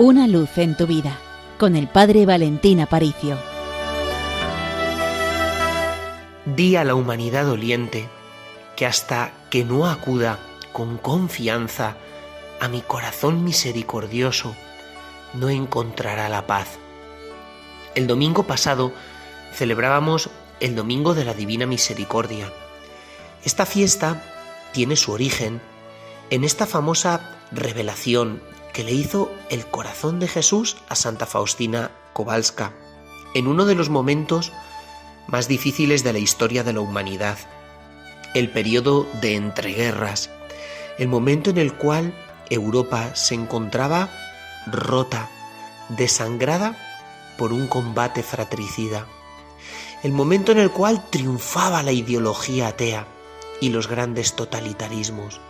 Una luz en tu vida con el Padre Valentín Aparicio. Di a la humanidad doliente que hasta que no acuda con confianza a mi corazón misericordioso, no encontrará la paz. El domingo pasado celebrábamos el Domingo de la Divina Misericordia. Esta fiesta tiene su origen en esta famosa revelación que le hizo el corazón de Jesús a Santa Faustina Kowalska, en uno de los momentos más difíciles de la historia de la humanidad, el periodo de entreguerras, el momento en el cual Europa se encontraba rota, desangrada por un combate fratricida, el momento en el cual triunfaba la ideología atea y los grandes totalitarismos.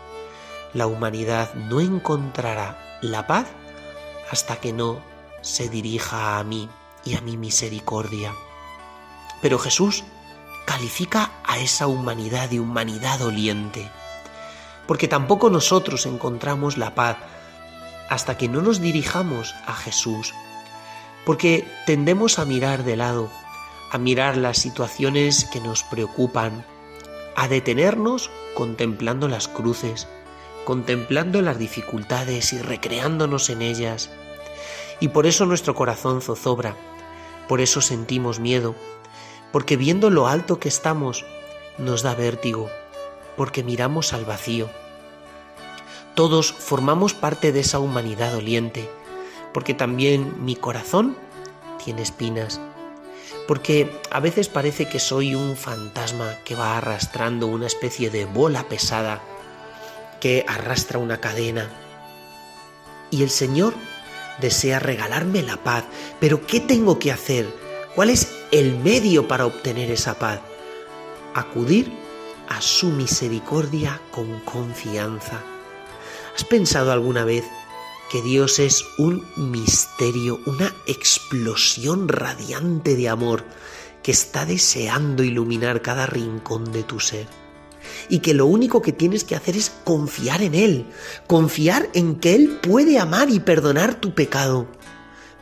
La humanidad no encontrará la paz hasta que no se dirija a mí y a mi misericordia. Pero Jesús califica a esa humanidad de humanidad doliente, porque tampoco nosotros encontramos la paz hasta que no nos dirijamos a Jesús, porque tendemos a mirar de lado, a mirar las situaciones que nos preocupan, a detenernos contemplando las cruces, contemplando las dificultades y recreándonos en ellas. Y por eso nuestro corazón zozobra, por eso sentimos miedo, porque viendo lo alto que estamos nos da vértigo, porque miramos al vacío. Todos formamos parte de esa humanidad doliente, porque también mi corazón tiene espinas, porque a veces parece que soy un fantasma que va arrastrando una especie de bola pesada, que arrastra una cadena. Y el Señor desea regalarme la paz, pero ¿qué tengo que hacer? ¿Cuál es el medio para obtener esa paz? Acudir a su misericordia con confianza. ¿Has pensado alguna vez que Dios es un misterio, una explosión radiante de amor que está deseando iluminar cada rincón de tu ser? Y que lo único que tienes que hacer es confiar en Él, confiar en que Él puede amar y perdonar tu pecado.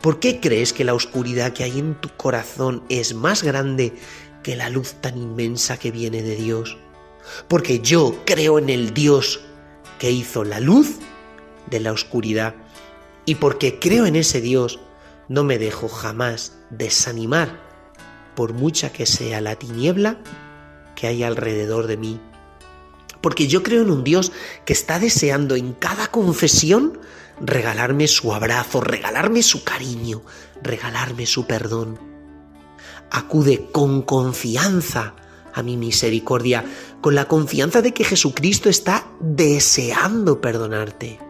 ¿Por qué crees que la oscuridad que hay en tu corazón es más grande que la luz tan inmensa que viene de Dios? Porque yo creo en el Dios que hizo la luz de la oscuridad. Y porque creo en ese Dios, no me dejo jamás desanimar, por mucha que sea la tiniebla que hay alrededor de mí. Porque yo creo en un Dios que está deseando en cada confesión regalarme su abrazo, regalarme su cariño, regalarme su perdón. Acude con confianza a mi misericordia, con la confianza de que Jesucristo está deseando perdonarte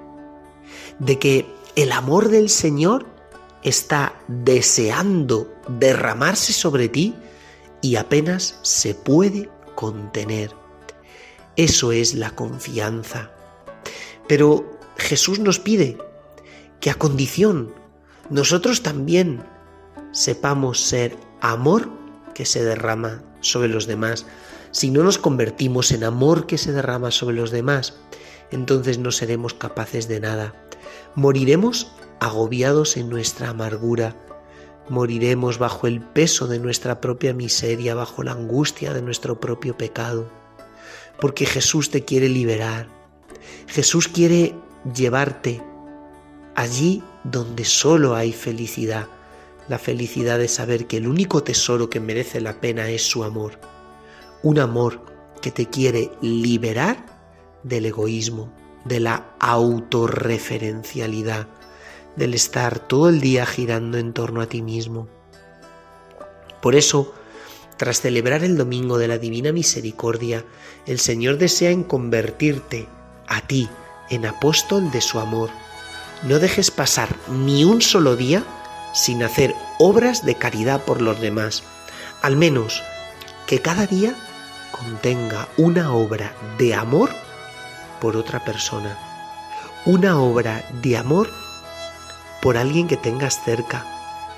de que el amor del Señor está deseando derramarse sobre ti y apenas se puede contener. Eso es la confianza. Pero Jesús nos pide que a condición nosotros también sepamos ser amor que se derrama sobre los demás. Si no nos convertimos en amor que se derrama sobre los demás, entonces no seremos capaces de nada. Moriremos agobiados en nuestra amargura, moriremos bajo el peso de nuestra propia miseria, bajo la angustia de nuestro propio pecado, porque Jesús te quiere liberar, Jesús quiere llevarte allí donde solo hay felicidad, la felicidad de saber que el único tesoro que merece la pena es su amor, un amor que te quiere liberar del egoísmo, de la autorreferencialidad, del estar todo el día girando en torno a ti mismo. Por eso, tras celebrar el Domingo de la Divina Misericordia, el Señor desea en convertirte a ti en apóstol de su amor. No dejes pasar ni un solo día sin hacer obras de caridad por los demás. Al menos que cada día contenga una obra de amor por otra persona. Una obra de amor por alguien que tengas cerca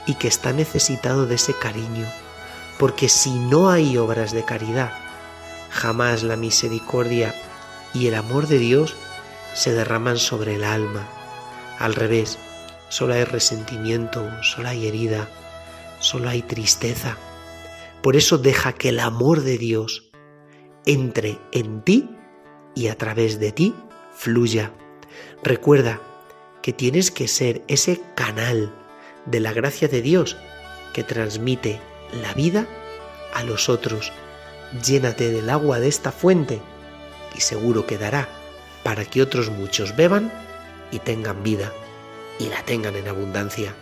y que está necesitado de ese cariño. Porque si no hay obras de caridad, jamás la misericordia y el amor de Dios se derraman sobre el alma. Al revés, solo hay resentimiento, solo hay herida, solo hay tristeza. Por eso deja que el amor de Dios entre en ti y a través de ti fluya. Recuerda que tienes que ser ese canal de la gracia de Dios que transmite la vida a los otros. Llénate del agua de esta fuente y seguro quedará para que otros muchos beban y tengan vida y la tengan en abundancia.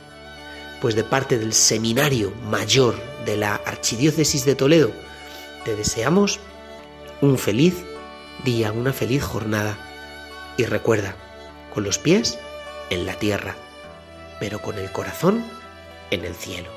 Pues de parte del Seminario Mayor de la Archidiócesis de Toledo, te deseamos un feliz día, una feliz jornada. Y recuerda, con los pies en la tierra, pero con el corazón en el cielo.